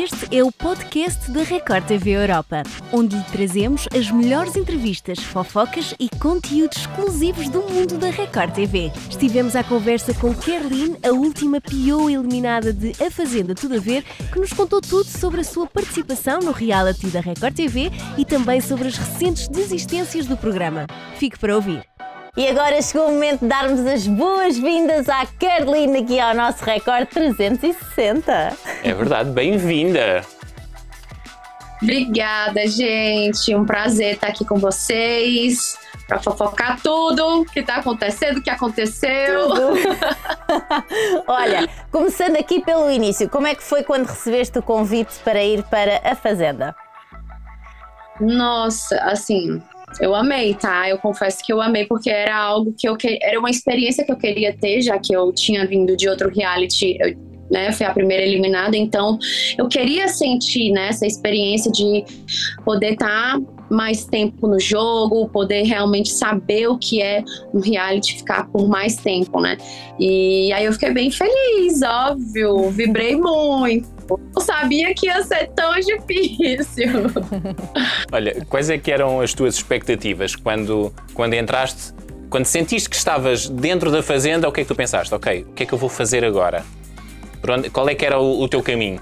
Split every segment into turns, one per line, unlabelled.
Este é o podcast da Record TV Europa, onde lhe trazemos as melhores entrevistas, fofocas e conteúdos exclusivos do mundo da Record TV. Estivemos à conversa com Kerlin, a última PO eliminada de A Fazenda Tudo a Ver, que nos contou tudo sobre a sua participação no reality da Record TV e também sobre as recentes desistências do programa. Fique para ouvir.
E agora chegou o momento de darmos as boas-vindas à Carolina aqui ao nosso recorde 360.
É verdade, bem-vinda!
Obrigada, gente. Um prazer estar aqui com vocês para fofocar tudo que está acontecendo, o que aconteceu.
Olha, começando aqui pelo início, como é que foi quando recebeste o convite para ir para a Fazenda?
Nossa, assim, eu amei, tá? Eu confesso que eu amei porque era algo que eu que... era uma experiência que eu queria ter, já que eu tinha vindo de outro reality, eu, né? Fui a primeira eliminada, então eu queria sentir né, essa experiência de poder estar tá mais tempo no jogo, poder realmente saber o que é um reality, ficar por mais tempo, né? E aí eu fiquei bem feliz, óbvio, vibrei muito. Não sabia que ia ser tão difícil.
Olha, quais é que eram as tuas expectativas quando, quando entraste, quando sentiste que estavas dentro da fazenda, o que é que tu pensaste? Ok, o que é que eu vou fazer agora? Onde, qual é que era o, o teu caminho?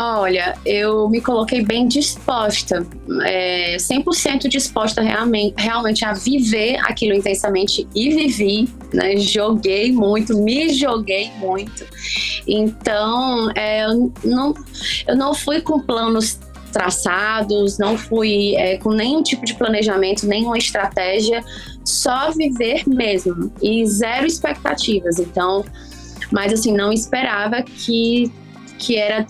Olha, eu me coloquei bem disposta, é, 100% disposta realmente, realmente a viver aquilo intensamente e vivi, né? Joguei muito, me joguei muito. Então, é, eu, não, eu não fui com planos traçados, não fui é, com nenhum tipo de planejamento, nenhuma estratégia, só viver mesmo e zero expectativas. Então, mas assim, não esperava que, que era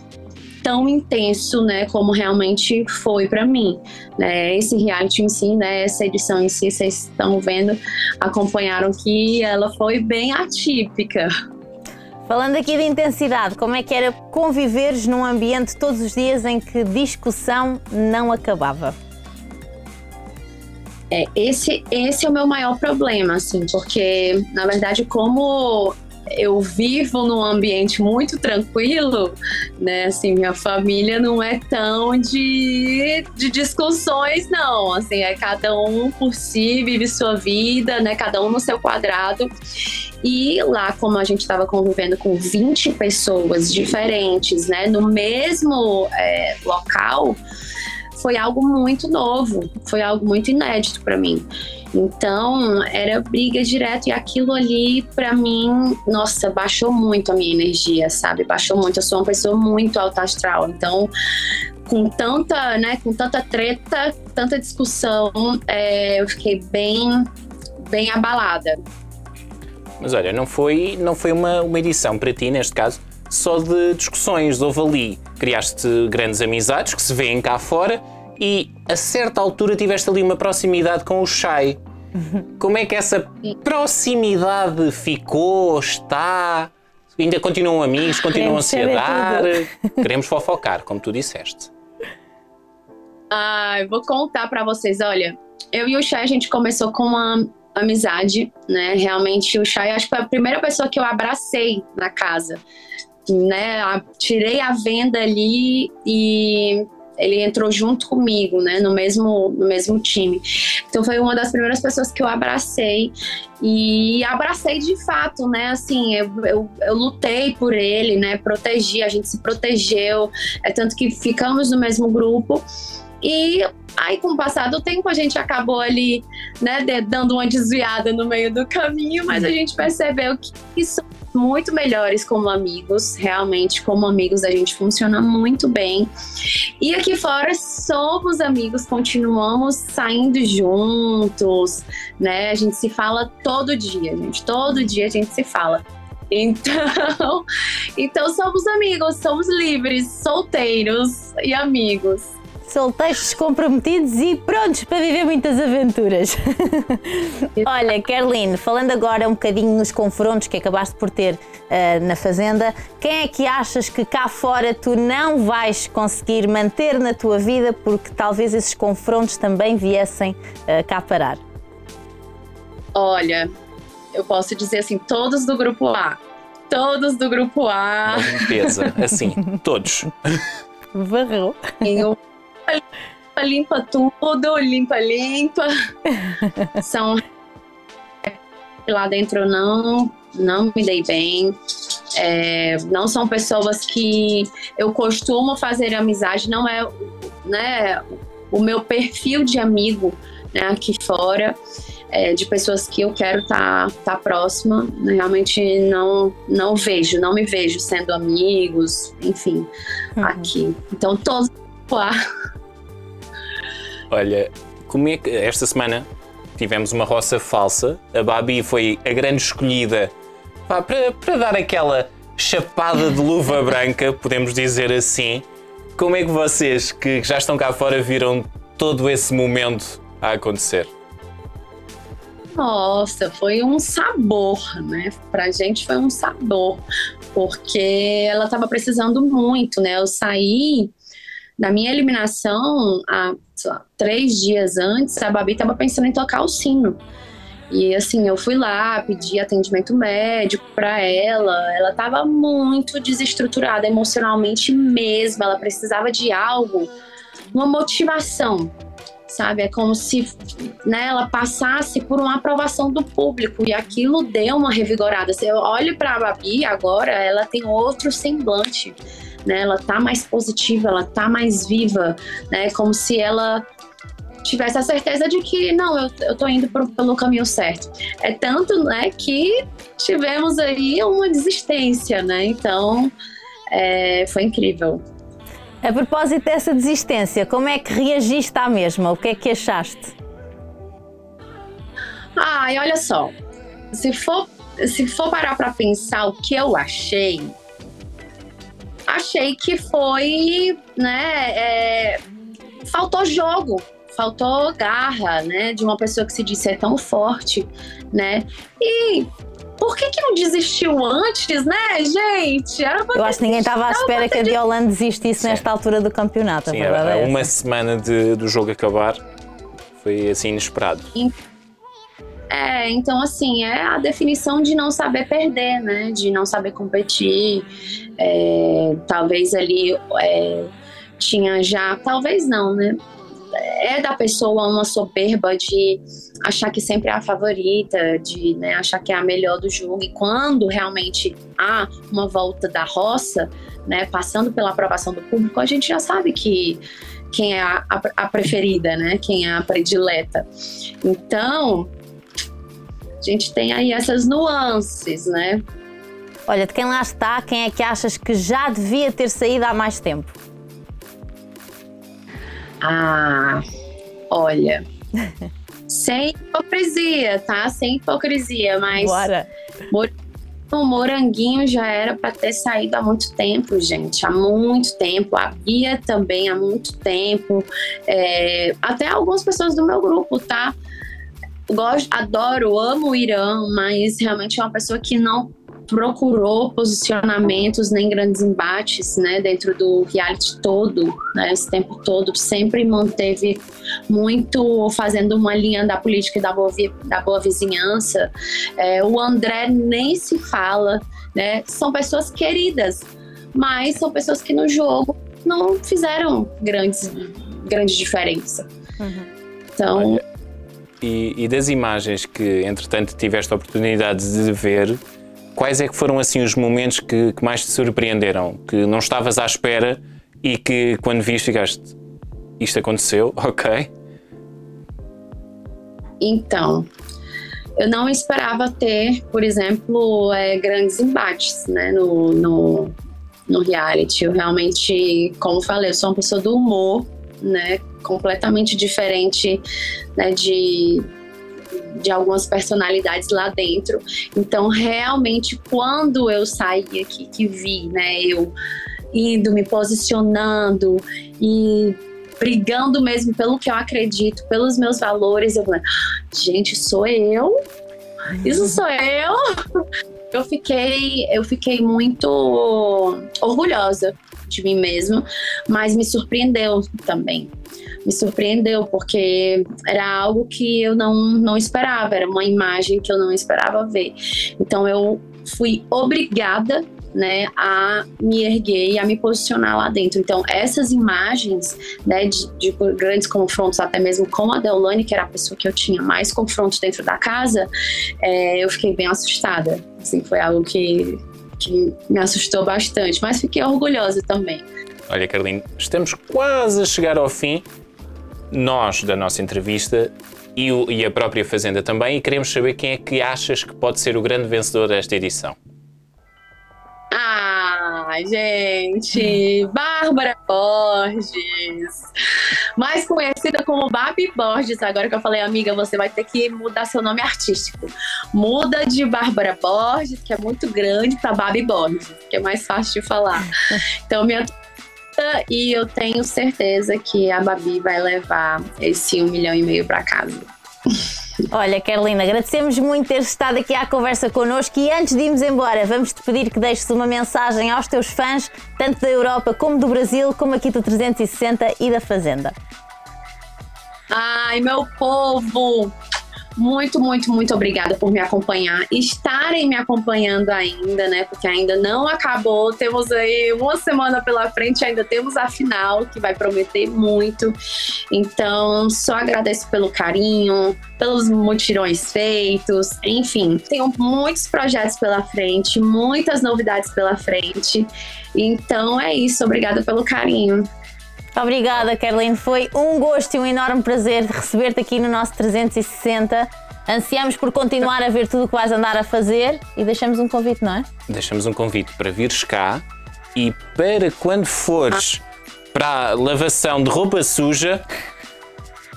tão intenso, né, como realmente foi para mim, né? Esse reality em si, né, essa edição em si, vocês estão vendo, acompanharam que ela foi bem atípica.
Falando aqui de intensidade, como é que era conviveres num ambiente todos os dias em que discussão não acabava?
É, esse, esse é o meu maior problema, assim, porque, na verdade, como eu vivo num ambiente muito tranquilo, né? Assim, minha família não é tão de, de discussões, não. Assim, é cada um por si, vive sua vida, né? Cada um no seu quadrado. E lá, como a gente estava convivendo com 20 pessoas diferentes, né? No mesmo é, local, foi algo muito novo, foi algo muito inédito para mim. Então, era briga direto e aquilo ali, para mim, nossa, baixou muito a minha energia, sabe? Baixou muito. Eu sou uma pessoa muito alta astral. Então, com tanta, né, com tanta treta, tanta discussão, é, eu fiquei bem, bem abalada.
Mas olha, não foi, não foi uma, uma edição para ti, neste caso, só de discussões. Houve ali, criaste grandes amizades que se vêem cá fora e a certa altura tiveste ali uma proximidade com o Shai. Como é que essa proximidade ficou, está? Ainda continuam amigos, continuam a se dar? Queremos fofocar, como tu disseste.
Ah, vou contar para vocês. Olha, eu e o Shai a gente começou com uma amizade, né? Realmente o Shai acho que foi a primeira pessoa que eu abracei na casa, né? Tirei a venda ali e ele entrou junto comigo, né, no mesmo, no mesmo time. Então foi uma das primeiras pessoas que eu abracei e abracei de fato, né, assim, eu, eu, eu lutei por ele, né, protegi, a gente se protegeu, é tanto que ficamos no mesmo grupo e aí, com o passar do tempo, a gente acabou ali, né, dando uma desviada no meio do caminho, mas a gente percebeu que isso muito melhores como amigos, realmente, como amigos a gente funciona muito bem. E aqui fora somos amigos, continuamos saindo juntos, né? A gente se fala todo dia, gente. Todo dia a gente se fala. Então, então somos amigos, somos livres, solteiros e amigos
solteiros comprometidos e prontos para viver muitas aventuras. Olha, Caroline, falando agora um bocadinho nos confrontos que acabaste por ter uh, na Fazenda, quem é que achas que cá fora tu não vais conseguir manter na tua vida porque talvez esses confrontos também viessem uh, cá parar?
Olha, eu posso dizer assim, todos do grupo A todos do grupo A.
Uma limpeza, assim, todos.
Varreu.
Eu limpa tudo, limpa, limpa. São lá dentro não, não me dei bem. É, não são pessoas que eu costumo fazer amizade, não é né, o meu perfil de amigo né, aqui fora. É, de pessoas que eu quero estar tá, tá próxima, realmente não não vejo, não me vejo sendo amigos, enfim, uhum. aqui. Então todos lá.
Olha, como é que esta semana tivemos uma roça falsa, a Babi foi a grande escolhida pá, para, para dar aquela chapada de luva branca, podemos dizer assim. Como é que vocês que já estão cá fora viram todo esse momento a acontecer?
Nossa, foi um sabor, né? Pra gente foi um sabor, porque ela estava precisando muito, né? Eu saí da minha eliminação há lá, três dias antes, a Babi estava pensando em tocar o sino. E assim, eu fui lá, pedi atendimento médico para ela. Ela estava muito desestruturada emocionalmente mesmo. Ela precisava de algo, uma motivação, sabe? É como se né, ela passasse por uma aprovação do público e aquilo deu uma revigorada. Se eu olho para a Babi agora, ela tem outro semblante. Né, ela tá mais positiva, ela tá mais viva, né? Como se ela tivesse a certeza de que não, eu, eu tô indo pro, pelo caminho certo. É tanto, né, que tivemos aí uma desistência, né? Então, é, foi incrível.
A propósito dessa desistência, como é que reagiste à mesma? O que é que achaste?
Ai, olha só. Se for, se for parar para pensar o que eu achei, achei que foi, né, é, faltou jogo, faltou garra, né? De uma pessoa que se disse ser tão forte, né? E por que, que não desistiu antes, né, gente?
Eu acho que ninguém estava à espera que a Diolan desistisse Sim. nesta altura do campeonato.
Sim, a é uma semana de, do jogo acabar foi assim inesperado.
É, então assim, é a definição de não saber perder, né? De não saber competir. É, talvez ali é, tinha já, talvez não, né? é da pessoa uma soberba de achar que sempre é a favorita, de né, achar que é a melhor do jogo. E quando realmente há uma volta da roça, né, passando pela aprovação do público, a gente já sabe que quem é a, a, a preferida, né, quem é a predileta. Então, a gente tem aí essas nuances, né?
Olha, de quem lá está, quem é que achas que já devia ter saído há mais tempo?
Ah, olha. sem hipocrisia, tá? Sem hipocrisia, mas.
Bora!
O Moranguinho já era para ter saído há muito tempo, gente. Há muito tempo. A Bia também há muito tempo. É, até algumas pessoas do meu grupo, tá? Gosto, adoro, amo o Irã, mas realmente é uma pessoa que não procurou posicionamentos nem grandes embates, né, dentro do reality todo, né, esse tempo todo, sempre manteve muito fazendo uma linha da política e da boa, da boa vizinhança. É, o André nem se fala, né, são pessoas queridas, mas são pessoas que no jogo não fizeram grandes, grande diferença. Uhum. Então. Olha,
e, e das imagens que, entretanto, tiveste a oportunidade de ver, quais é que foram assim os momentos que, que, mais te surpreenderam, que não estavas à espera e que quando viste ficaste, isto aconteceu, ok?
Então, eu não esperava ter, por exemplo, é, grandes embates né, no, no, no reality. Eu realmente, como falei, eu sou uma pessoa do humor, né, completamente diferente né, de de algumas personalidades lá dentro. Então, realmente, quando eu saí aqui, que vi, né, eu indo, me posicionando e brigando mesmo pelo que eu acredito, pelos meus valores, eu falei, gente, sou eu? Isso sou eu? Eu fiquei, eu fiquei muito orgulhosa de mim mesma, mas me surpreendeu também me surpreendeu, porque era algo que eu não, não esperava, era uma imagem que eu não esperava ver. Então eu fui obrigada né, a me erguer e a me posicionar lá dentro. Então, essas imagens né, de, de, grandes confrontos, até mesmo com a Deolane, que era a pessoa que eu tinha mais confrontos dentro da casa, é, eu fiquei bem assustada. Assim, foi algo que, que me assustou bastante, mas fiquei orgulhosa também.
Olha, Carlinhos, estamos quase a chegar ao fim, nós, da nossa entrevista, e, o, e a própria Fazenda também, e queremos saber quem é que achas que pode ser o grande vencedor desta edição.
Ah, gente, Bárbara Borges, mais conhecida como Babi Borges. Agora que eu falei, amiga, você vai ter que mudar seu nome artístico. Muda de Bárbara Borges, que é muito grande, para Babi Borges, que é mais fácil de falar. Então, minha e eu tenho certeza que a Babi vai levar esse um milhão e meio para casa.
Olha, Carolina, agradecemos muito ter estado aqui à conversa connosco e antes de irmos embora, vamos te pedir que deixes uma mensagem aos teus fãs, tanto da Europa como do Brasil, como aqui do 360 e da Fazenda.
Ai, meu povo! Muito, muito, muito obrigada por me acompanhar, estarem me acompanhando ainda, né? Porque ainda não acabou. Temos aí uma semana pela frente, ainda temos a final, que vai prometer muito. Então, só agradeço pelo carinho, pelos mutirões feitos, enfim, tenho muitos projetos pela frente, muitas novidades pela frente. Então é isso, obrigada pelo carinho.
Obrigada, Caroline. Foi um gosto e um enorme prazer receber-te aqui no nosso 360. Ansiamos por continuar a ver tudo o que vais andar a fazer e deixamos um convite, não é?
Deixamos um convite para vires cá e para quando fores para a lavação de roupa suja,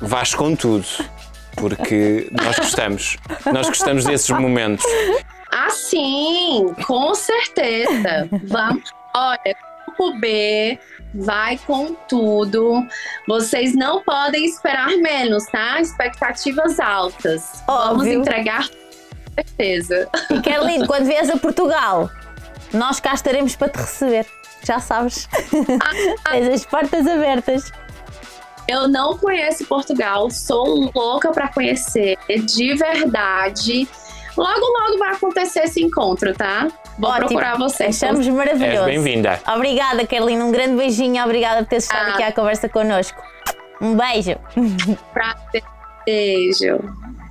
vais com tudo. Porque nós gostamos. Nós gostamos desses momentos.
Ah, sim, com certeza. Vamos. Olha, grupo B vai com tudo. Vocês não podem esperar menos, tá? Expectativas altas. Óbvio. Vamos entregar com certeza.
E Carolina, quando vies a Portugal, nós cá estaremos para te receber. Já sabes. Ah, Tens as portas abertas.
Eu não conheço Portugal, sou louca para conhecer, de verdade. Logo, logo vai acontecer esse encontro, tá? Vou Ótimo. procurar você.
Achamos maravilhoso. És
bem-vinda.
Obrigada, Carolina. Um grande beijinho. Obrigada por teres estado ah. aqui à conversa connosco. Um beijo.
Prazer. Beijo.